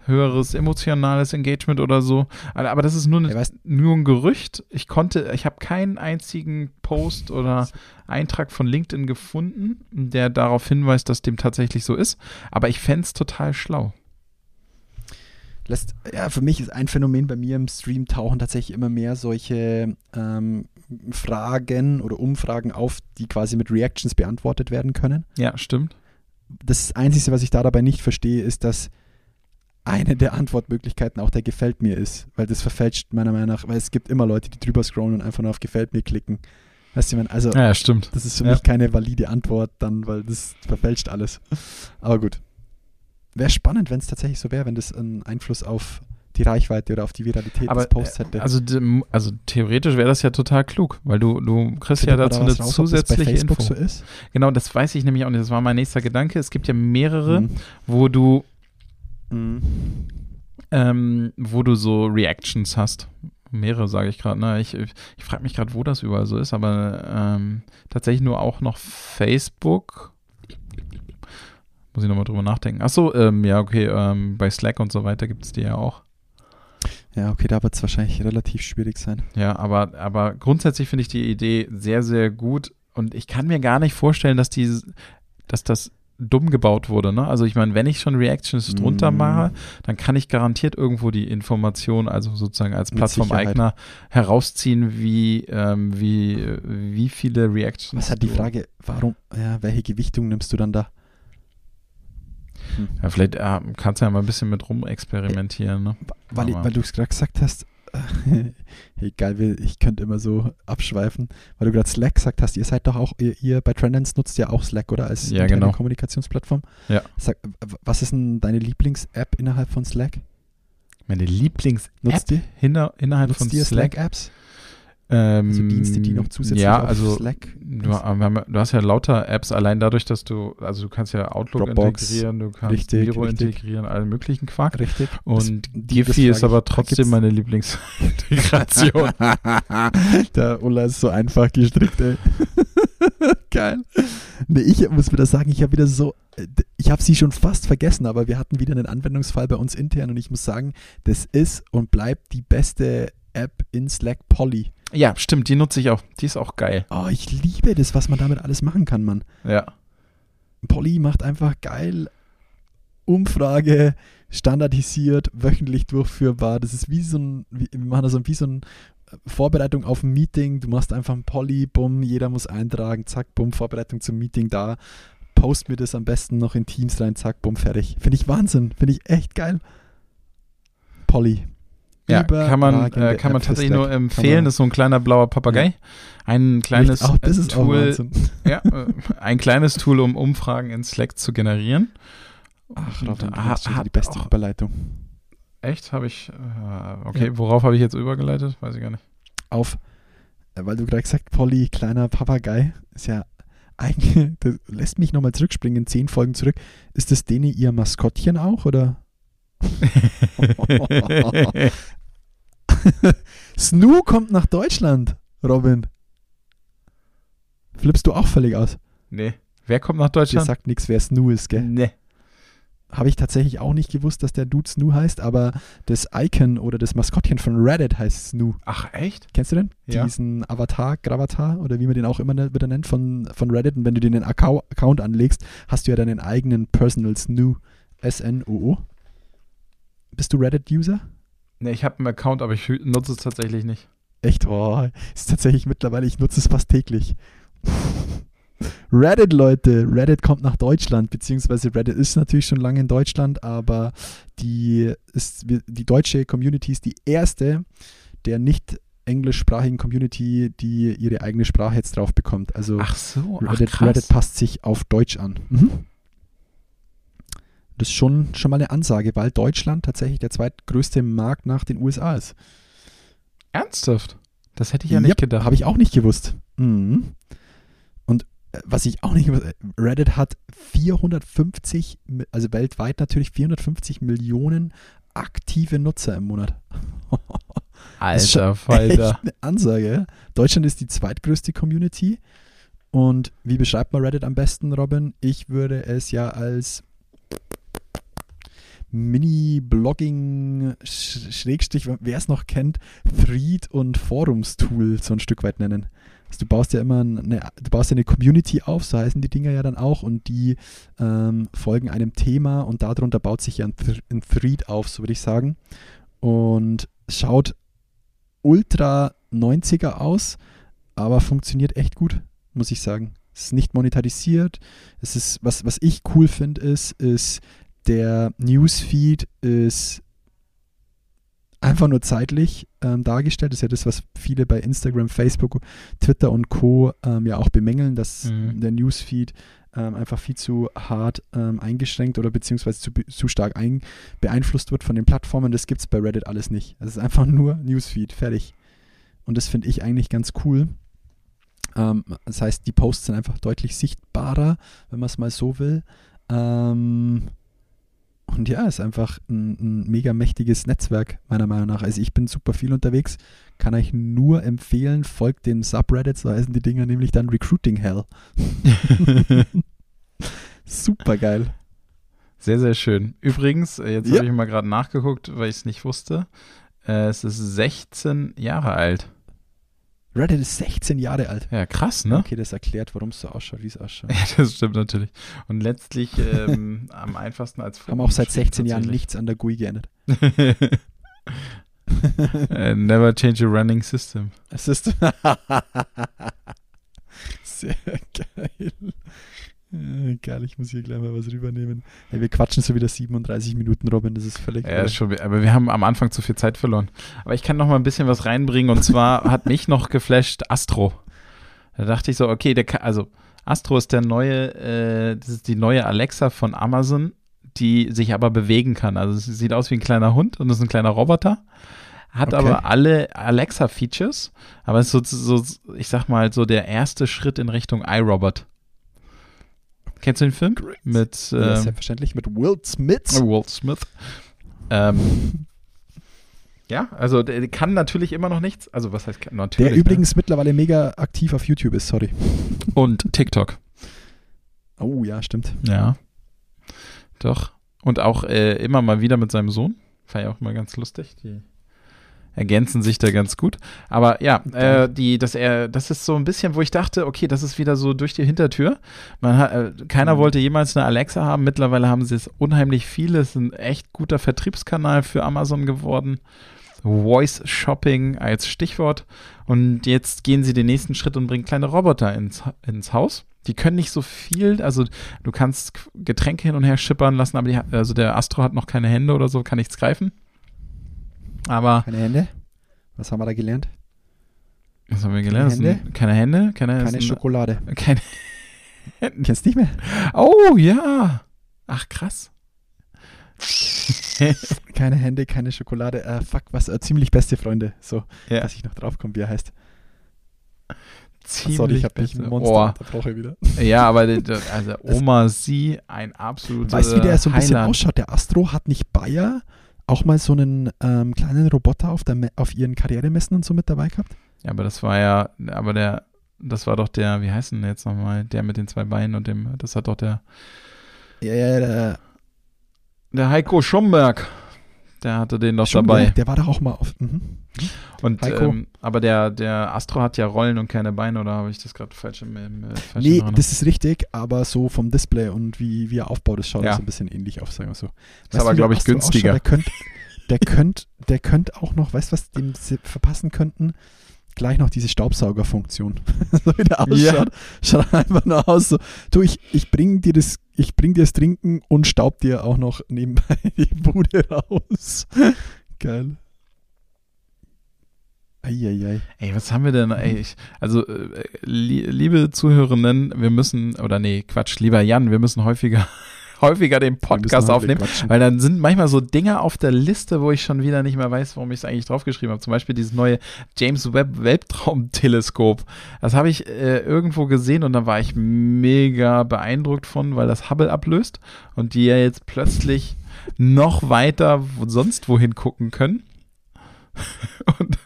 höheres emotionales Engagement oder so. Aber das ist nur, eine, nur ein Gerücht. Ich konnte, ich habe keinen einzigen Post oder Eintrag von LinkedIn gefunden, der darauf hinweist, dass dem tatsächlich so ist. Aber ich fände es total schlau. Lässt, ja, für mich ist ein Phänomen bei mir im Stream tauchen tatsächlich immer mehr solche ähm, Fragen oder Umfragen auf, die quasi mit Reactions beantwortet werden können. Ja, stimmt. Das Einzige, was ich da dabei nicht verstehe, ist, dass eine der Antwortmöglichkeiten auch der Gefällt mir ist, weil das verfälscht meiner Meinung nach, weil es gibt immer Leute, die drüber scrollen und einfach nur auf Gefällt mir klicken. Weißt du, also ja, stimmt. das ist für ja. mich keine valide Antwort dann, weil das verfälscht alles. Aber gut. Wäre spannend, wenn es tatsächlich so wäre, wenn das einen Einfluss auf die Reichweite oder auf die Viralität Aber, des Posts hätte. Also, also theoretisch wäre das ja total klug, weil du, du kriegst Bitte ja dazu eine raus, zusätzliche Info. So ist? Genau, das weiß ich nämlich auch nicht. Das war mein nächster Gedanke. Es gibt ja mehrere, mhm. wo du Mhm. Ähm, wo du so Reactions hast. Mehrere, sage ich gerade. Ne? Ich, ich, ich frage mich gerade, wo das überall so ist, aber ähm, tatsächlich nur auch noch Facebook. Muss ich nochmal drüber nachdenken. Achso, ähm, ja, okay, ähm, bei Slack und so weiter gibt es die ja auch. Ja, okay, da wird es wahrscheinlich relativ schwierig sein. Ja, aber, aber grundsätzlich finde ich die Idee sehr, sehr gut und ich kann mir gar nicht vorstellen, dass die, dass das dumm gebaut wurde. Ne? Also ich meine, wenn ich schon Reactions drunter mm. mache, dann kann ich garantiert irgendwo die Information, also sozusagen als Plattform-Eigner herausziehen, wie, ähm, wie, wie viele Reactions. Was hat die Frage, warum, ja, welche Gewichtung nimmst du dann da? Hm. Ja, vielleicht äh, kannst du ja mal ein bisschen mit rumexperimentieren. Ne? Weil, weil du es gerade gesagt hast, Egal, ich könnte immer so abschweifen, weil du gerade Slack gesagt hast. Ihr seid doch auch, ihr, ihr bei Trendance nutzt ja auch Slack, oder? Als ja, genau. Kommunikationsplattform. Ja. Sag, was ist denn deine Lieblings-App innerhalb von Slack? Meine Lieblings-App innerhalb Nutzt von Slack? Slack-Apps? Ähm, also Dienste, die noch zusätzlich ja, auf also Slack. Du, du, hast ja lauter Apps, allein dadurch, dass du, also du kannst ja Outlook Dropbox, integrieren, du kannst richtig, Miro richtig. integrieren, allen möglichen Quark. Richtig. Und Giphy ist aber trotzdem meine Lieblingsintegration. Der Ulla ist so einfach gestrickt, ey. Geil. Nee, ich muss wieder sagen, ich habe wieder so, ich habe sie schon fast vergessen, aber wir hatten wieder einen Anwendungsfall bei uns intern und ich muss sagen, das ist und bleibt die beste App in Slack Polly. Ja, stimmt, die nutze ich auch. Die ist auch geil. Oh, ich liebe das, was man damit alles machen kann, Mann. Ja. Polly macht einfach geil Umfrage, standardisiert, wöchentlich durchführbar. Das ist wie so ein, wir machen das wie so ein äh, Vorbereitung auf ein Meeting. Du machst einfach ein Polly, bumm, jeder muss eintragen, zack, bumm, Vorbereitung zum Meeting da. Post mir das am besten noch in Teams rein, zack, bumm, fertig. Finde ich Wahnsinn, finde ich echt geil. Polly. Ja, kann man, äh, kann man tatsächlich nur empfehlen. Das ist so ein kleiner blauer Papagei. Ja. Ein kleines auch, ist Tool. ja, äh, ein kleines Tool, um Umfragen in Slack zu generieren. Ach, Robin, du hast die beste auch, Überleitung. Echt? Habe ich. Äh, okay, ja. worauf habe ich jetzt übergeleitet? Weiß ich gar nicht. Auf, äh, weil du gerade gesagt Polly, kleiner Papagei, ist ja eigentlich, das lässt mich nochmal zurückspringen, zehn Folgen zurück. Ist das Deni ihr Maskottchen auch, oder? Snoo kommt nach Deutschland, Robin. Flippst du auch völlig aus? Nee, Wer kommt nach Deutschland? Dir sagt nichts, wer Snoo ist, gell? Nee. Habe ich tatsächlich auch nicht gewusst, dass der Dude Snoo heißt, aber das Icon oder das Maskottchen von Reddit heißt Snoo. Ach, echt? Kennst du den? Ja. Diesen Avatar, Gravatar oder wie man den auch immer ne- wieder nennt von, von Reddit. Und wenn du den in Account Account anlegst, hast du ja deinen eigenen Personal Snoo. S-N-O-O. Bist du Reddit-User? Nee, ich habe einen Account, aber ich nutze es tatsächlich nicht. Echt, oh, ist tatsächlich mittlerweile, ich nutze es fast täglich. Reddit, Leute, Reddit kommt nach Deutschland, beziehungsweise Reddit ist natürlich schon lange in Deutschland, aber die, ist, die deutsche Community ist die erste der nicht englischsprachigen Community, die ihre eigene Sprache jetzt drauf bekommt. Also Ach so, Reddit. Reddit passt sich auf Deutsch an. Mhm. Das ist schon, schon mal eine Ansage, weil Deutschland tatsächlich der zweitgrößte Markt nach den USA ist. Ernsthaft? Das hätte ich ja nicht Yep, gedacht. Habe ich auch nicht gewusst. Mhm. Und äh, was ich auch nicht gewusst Reddit hat 450, mi- also weltweit natürlich 450 Millionen aktive Nutzer im Monat. Alter Falter. Eine Ansage. Deutschland ist die zweitgrößte Community. Und wie beschreibt man Reddit am besten, Robin? Ich würde es ja als Mini-Blogging, Sch- Schrägstrich, wer es noch kennt, Thread- und Forumstool so ein Stück weit nennen. Also du baust ja immer eine, du baust ja eine Community auf, so heißen die Dinger ja dann auch, und die ähm, folgen einem Thema und darunter baut sich ja ein, Th ein Thread auf, so würde ich sagen. Und schaut ultra 90er aus, aber funktioniert echt gut, muss ich sagen. Es ist nicht monetarisiert. Es ist, was, was ich cool finde, ist, ist, der Newsfeed ist einfach nur zeitlich ähm, dargestellt. Das ist ja das, was viele bei Instagram, Facebook, Twitter und Co. Ähm, ja auch bemängeln, dass Mhm. der Newsfeed ähm, einfach viel zu hart ähm, eingeschränkt oder beziehungsweise zu, zu stark ein, beeinflusst wird von den Plattformen. Das gibt es bei Reddit alles nicht. Es ist einfach nur Newsfeed, fertig. Und das finde ich eigentlich ganz cool. Ähm, das heißt, die Posts sind einfach deutlich sichtbarer, wenn man es mal so will. Ähm, und ja, ist einfach ein, ein mega mächtiges Netzwerk, meiner Meinung nach. Also ich bin super viel unterwegs, kann euch nur empfehlen, folgt dem Subreddit, so heißen die Dinger nämlich dann Recruiting Hell. super geil. Sehr, sehr schön. Übrigens, äh, jetzt Ja. habe ich mal gerade nachgeguckt, weil ich es nicht wusste. Äh, es ist 16 Jahre alt. Reddit ist 16 Jahre alt. Ja, krass, ne? Okay, das erklärt, warum es so ausschaut, wie es ausschaut. Ja, das stimmt natürlich. Und letztlich ähm, am einfachsten als Haben auch seit Forum 16 Jahren nichts an der GUI geändert. Äh, Never change a running system. Ist sehr geil. Äh, Geil, ich muss hier gleich mal was rübernehmen. Hey, wir quatschen so wieder 37 Minuten, Robin, das ist völlig Ja, ist schon, aber wir haben am Anfang zu viel Zeit verloren. Aber ich kann noch mal ein bisschen was reinbringen und zwar hat mich noch geflasht Astro. Da dachte ich so, okay, der kann, also Astro ist der neue, äh, das ist die neue Alexa von Amazon, die sich aber bewegen kann. Also sie sieht aus wie ein kleiner Hund und ist ein kleiner Roboter. Hat Okay. aber alle Alexa-Features, aber ist so, so, ich sag mal, so der erste Schritt in Richtung iRobot. Kennst du den Film? Great. Mit ja, ähm, selbstverständlich mit Will Smith. Walt Smith. Ähm, ja, also der kann natürlich immer noch nichts. Also was heißt kann- natürlich? Der übrigens mittlerweile mega aktiv auf YouTube ist, sorry. Ne? Und TikTok. Oh ja, stimmt. Ja. Doch. Und auch äh, immer mal wieder mit seinem Sohn. Fand ich auch immer ganz lustig. Die ergänzen sich da ganz gut. Aber ja, äh, die, dass er, das ist so ein bisschen, wo ich dachte, okay, das ist wieder so durch die Hintertür. Man hat, äh, keiner Mhm. wollte jemals eine Alexa haben. Mittlerweile haben sie es unheimlich viele. Es ist ein echt guter Vertriebskanal für Amazon geworden. Voice Shopping als Stichwort. Und jetzt gehen sie den nächsten Schritt und bringen kleine Roboter ins, ins Haus. Die können nicht so viel, also du kannst Getränke hin und her schippern lassen, aber die, also der Astro hat noch keine Hände oder so, kann nichts greifen. Aber Keine Hände? Was haben wir da gelernt? was haben wir gelernt? Hände? Das sind Keine Hände? Keine, Keine Schokolade. Keine, Kennst nicht mehr? oh ja. Ach krass. Keine Hände, keine Schokolade. Äh, fuck, was? Äh, ziemlich beste Freunde. So, Ja. dass ich noch drauf komme, wie er heißt. Ziemlich Sorry, ich habe beste- ein Monster Oh. wieder. Ja, aber also Oma sie ein absoluter Weißt du, wie der so ein bisschen Highlight. ausschaut? Der Astro hat nicht Bayer auch mal so einen ähm, kleinen Roboter auf, der auf ihren Karrieremessen und so mit dabei gehabt? Ja, aber das war ja, aber der, Das war doch der, wie heißt denn jetzt nochmal, der mit den zwei Beinen und dem, das hat doch der. Ja, ja, der, der Heiko Schomberg. Der hatte den doch dabei. Der, der war doch auch mal auf. Mhm. Und ähm, aber der, der Astro hat ja Rollen und keine Beine, oder habe ich das gerade falsch im, im falsch Nee, das ist richtig, aber so vom Display und wie, wie er aufbaut, das schaut ja. so ein bisschen ähnlich auf, sagen wir so. Ist aber, glaube ich, günstiger. der könnte der könnt, der könnt auch noch, weißt du, was dem sie verpassen könnten? Gleich noch diese Staubsaugerfunktion. so wie der ausschaut. Ja. Schaut einfach nur aus so, du, ich, ich bring dir das, ich bring dir das Trinken und staub dir auch noch nebenbei die Bude raus. Geil. Eieiei. Ey, was haben wir denn? Ey, ich, also, äh, li liebe Zuhörenden, wir müssen, oder nee, Quatsch, lieber Jan, wir müssen häufiger häufiger den Podcast aufnehmen, weil dann sind manchmal so Dinge auf der Liste, wo ich schon wieder nicht mehr weiß, warum ich es eigentlich draufgeschrieben habe. Zum Beispiel dieses neue James Webb Weltraumteleskop. Das habe ich äh, irgendwo gesehen und da war ich mega beeindruckt von, weil das Hubble ablöst und die ja jetzt plötzlich noch weiter sonst wohin gucken können. und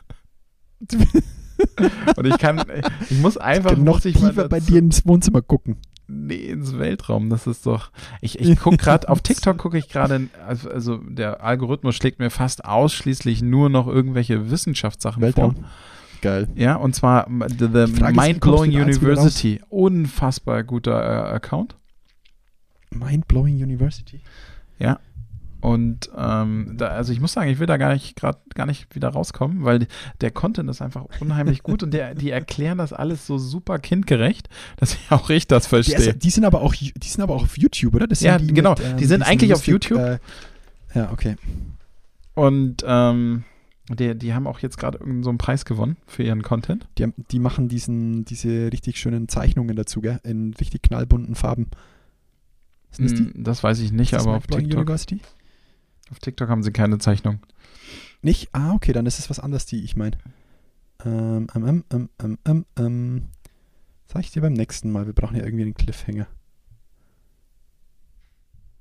und ich kann, ich muss einfach noch tiefer bei dir ins Wohnzimmer gucken nee, ins Weltraum. Das ist doch. Ich, ich gucke gerade, auf TikTok gucke ich gerade, also, also, der Algorithmus schlägt mir fast ausschließlich nur noch irgendwelche Wissenschaftssachen Weltraum. vor. Geil. Ja, und zwar The, the Mind-Blowing University. Unfassbar guter äh, Account. Mind-Blowing University? Ja, und ähm, da, also ich muss sagen, ich will da gar nicht gerade gar nicht wieder rauskommen, weil der Content ist einfach unheimlich gut und der, die erklären das alles so super kindgerecht, dass ich auch ich das verstehe. Ist, die sind aber auch, die sind aber auch auf YouTube, oder? ja, die genau. Mit, ähm, die sind eigentlich auf YouTube. Äh, ja, okay. Und ähm, die, die haben auch jetzt gerade so einen Preis gewonnen für ihren Content. Die, haben, die machen diesen, diese richtig schönen Zeichnungen dazu, gell? In richtig knallbunten Farben. Das, hm, das weiß ich nicht, aber auf TikTok. University? Auf TikTok haben sie keine Zeichnung. Nicht? Ah, okay, dann ist es was anderes, die ich meine. Ähm, ähm, ähm, ähm, ähm, ähm. Sag ich dir beim nächsten Mal. Wir brauchen ja irgendwie einen Cliffhanger.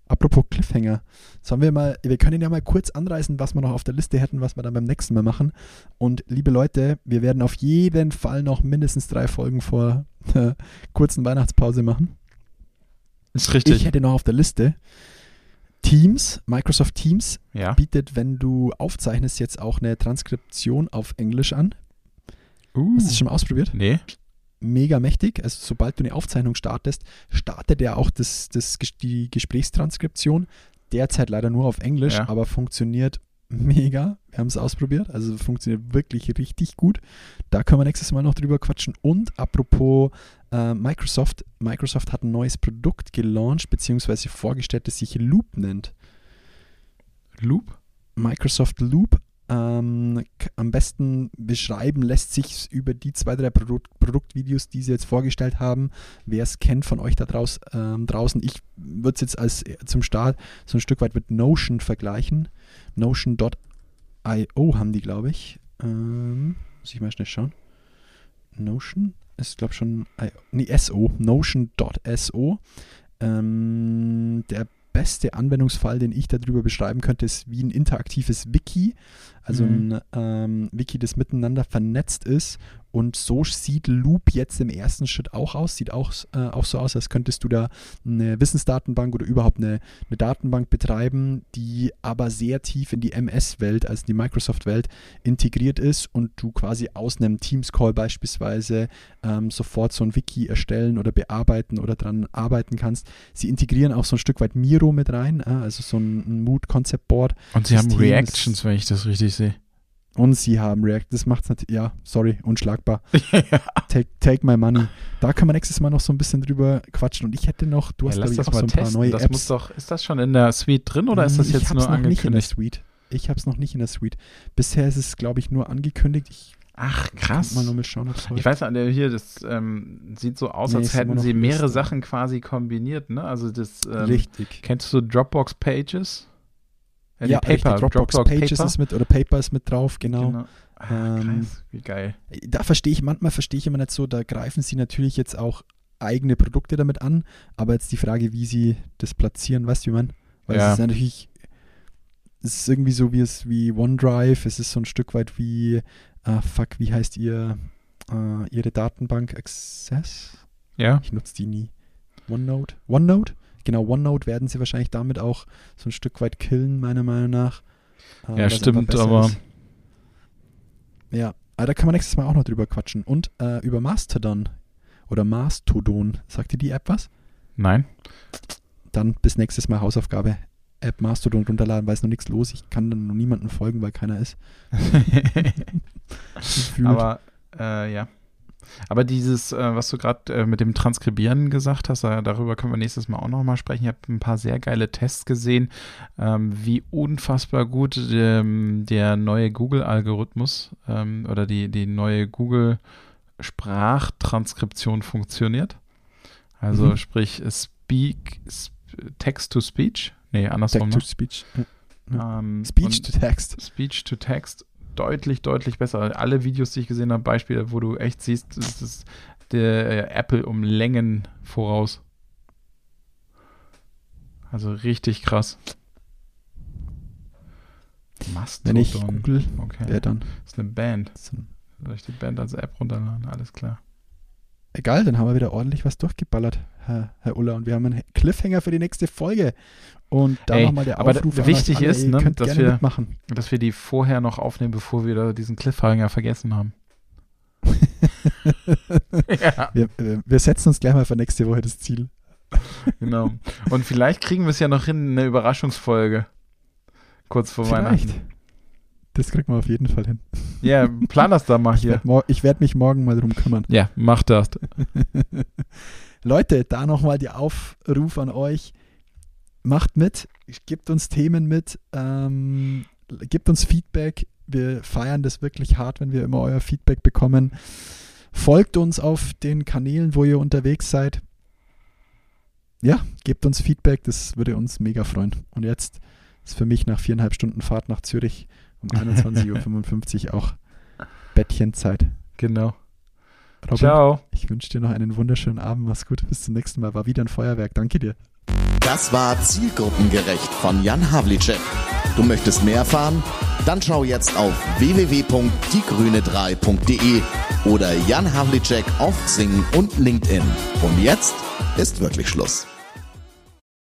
Apropos Cliffhanger. Sollen wir mal, wir können ja mal kurz anreißen, was wir noch auf der Liste hätten, was wir dann beim nächsten Mal machen. Und liebe Leute, wir werden auf jeden Fall noch mindestens drei Folgen vor der kurzen Weihnachtspause machen. Ist richtig. Ich hätte noch auf der Liste Teams, Microsoft Teams ja. bietet, wenn du aufzeichnest, jetzt auch eine Transkription auf Englisch an. Uh. Hast du das schon mal ausprobiert? Nee. Mega mächtig. Also sobald du eine Aufzeichnung startest, startet er auch das, das, die Gesprächstranskription. Derzeit leider nur auf Englisch, ja. aber funktioniert mega. Wir haben es ausprobiert. Also funktioniert wirklich richtig gut. Da können wir nächstes Mal noch drüber quatschen. Und apropos äh, Microsoft, Microsoft hat ein neues Produkt gelauncht, beziehungsweise vorgestellt, das sich Loop nennt. Loop? Microsoft Loop. Ähm, am besten beschreiben lässt sich über die zwei, drei Produkt Produktvideos, die sie jetzt vorgestellt haben. Wer es kennt von euch da draus, ähm, draußen, ich würde es jetzt als äh, zum Start so ein Stück weit mit Notion vergleichen. Notion.io haben die, glaube ich. Ähm, muss ich mal schnell schauen. Notion ist, glaube ich, schon. Nee, SO. Notion.so. Ähm, der beste Anwendungsfall, den ich darüber beschreiben könnte, ist wie ein interaktives Wiki. Also mhm. ein ähm, Wiki, das miteinander vernetzt ist und so sieht Loop jetzt im ersten Schritt auch aus. Sieht auch, äh, auch so aus, als könntest du da eine Wissensdatenbank oder überhaupt eine, eine Datenbank betreiben, die aber sehr tief in die MS-Welt, also die Microsoft-Welt, integriert ist und du quasi aus einem Teams-Call beispielsweise ähm, sofort so ein Wiki erstellen oder bearbeiten oder dran arbeiten kannst. Sie integrieren auch so ein Stück weit Miro mit rein, äh, also so ein, ein Mood-Concept-Board. Und sie haben Reactions, wenn ich das richtig sehe. Und sie haben React. Das macht es natürlich, ja, sorry, unschlagbar. take, take my money. Da kann man nächstes Mal noch so ein bisschen drüber quatschen. Und ich hätte noch, du hast ja, glaube ich auch so ein testen. paar neue das Apps. Muss doch, ist das schon in der Suite drin oder ist das hm, jetzt nur angekündigt? Nicht in der Suite. Ich habe es noch nicht in der Suite. Bisher ist es, glaube ich, nur angekündigt. Ich Ach, krass. Schauen, ich weiß nicht, hier, das ähm, sieht so aus, nee, als hätten sie mehrere Sachen quasi kombiniert, ne? Also das ähm, Richtig. Kennst du Dropbox Pages? Ja, ja Paper, Dropbox, Dropbox Pages Paper? ist mit oder Paper ist mit drauf, genau. genau. Ah, ähm, wie geil. Da verstehe ich, manchmal verstehe ich immer nicht so, da greifen sie natürlich jetzt auch eigene Produkte damit an, aber jetzt die Frage, wie sie das platzieren, weißt du, wie man? Weil ja. es ist natürlich, es ist irgendwie so wie es wie OneDrive, es ist so ein Stück weit wie, ah fuck, wie heißt ihr? äh, ihre Datenbank Access. Ja. Ich nutze die nie. OneNote. OneNote? Genau, OneNote werden sie wahrscheinlich damit auch so ein Stück weit killen, meiner Meinung nach. Äh, ja, stimmt, aber. Ist. Ja, aber da kann man nächstes Mal auch noch drüber quatschen. Und äh, über Mastodon oder Mastodon. Sagt dir die App was? Nein. Dann bis nächstes Mal Hausaufgabe. App Mastodon runterladen, weil es noch nichts los. Ich kann dann noch niemandem folgen, weil keiner ist. aber äh, ja. Aber dieses, äh, was du gerade äh, mit dem Transkribieren gesagt hast, äh, darüber können wir nächstes Mal auch nochmal sprechen. Ich habe ein paar sehr geile Tests gesehen, ähm, wie unfassbar gut ähm, der neue Google-Algorithmus ähm, oder die, die neue Google-Sprachtranskription funktioniert. Also mhm. sprich Speak, Text-to-Speech. Nee, andersrum. Text-to-Speech. Ne? Ähm, Speech to Text. Speech to Text deutlich, deutlich besser. Alle Videos, die ich gesehen habe, Beispiele, wo du echt siehst, das ist der Apple um Längen voraus. Also richtig krass. Mastodon. Wenn ich google, okay. wer dann? Das ist eine Band. Soll ich die Band als App runterladen? Alles klar. Egal, dann haben wir wieder ordentlich was durchgeballert, Herr, Herr Uller. Und wir haben einen Cliffhanger für die nächste Folge. Und da nochmal der Aufruf. Aber wichtig alle, ist, ne, dass, wir, dass wir die vorher noch aufnehmen, bevor wir diesen Cliffhanger vergessen haben. ja. wir, wir setzen uns gleich mal für nächste Woche das Ziel. genau. Und vielleicht kriegen wir es ja noch hin, eine Überraschungsfolge. Kurz vor vielleicht. Weihnachten. Das kriegen wir auf jeden Fall hin. Ja, plan das da mal hier. Ich werde werd mich morgen mal drum kümmern. Ja, mach das. Leute, da nochmal der Aufruf an euch macht mit, gebt uns Themen mit, ähm, gebt uns Feedback. Wir feiern das wirklich hart, wenn wir immer euer Feedback bekommen. Folgt uns auf den Kanälen, wo ihr unterwegs seid. Ja, gebt uns Feedback, das würde uns mega freuen. Und jetzt ist für mich nach viereinhalb Stunden Fahrt nach Zürich um 21.55 Uhr auch Bettchenzeit. Genau. Robin, Ciao. Ich wünsche dir noch einen wunderschönen Abend. Mach's gut. Bis zum nächsten Mal. War wieder ein Feuerwerk. Danke dir. Das war Zielgruppengerecht von Jan Havlicek. Du möchtest mehr erfahren? Dann schau jetzt auf www.diegrüne3.de oder Jan Havlicek auf Xing und LinkedIn. Und jetzt ist wirklich Schluss.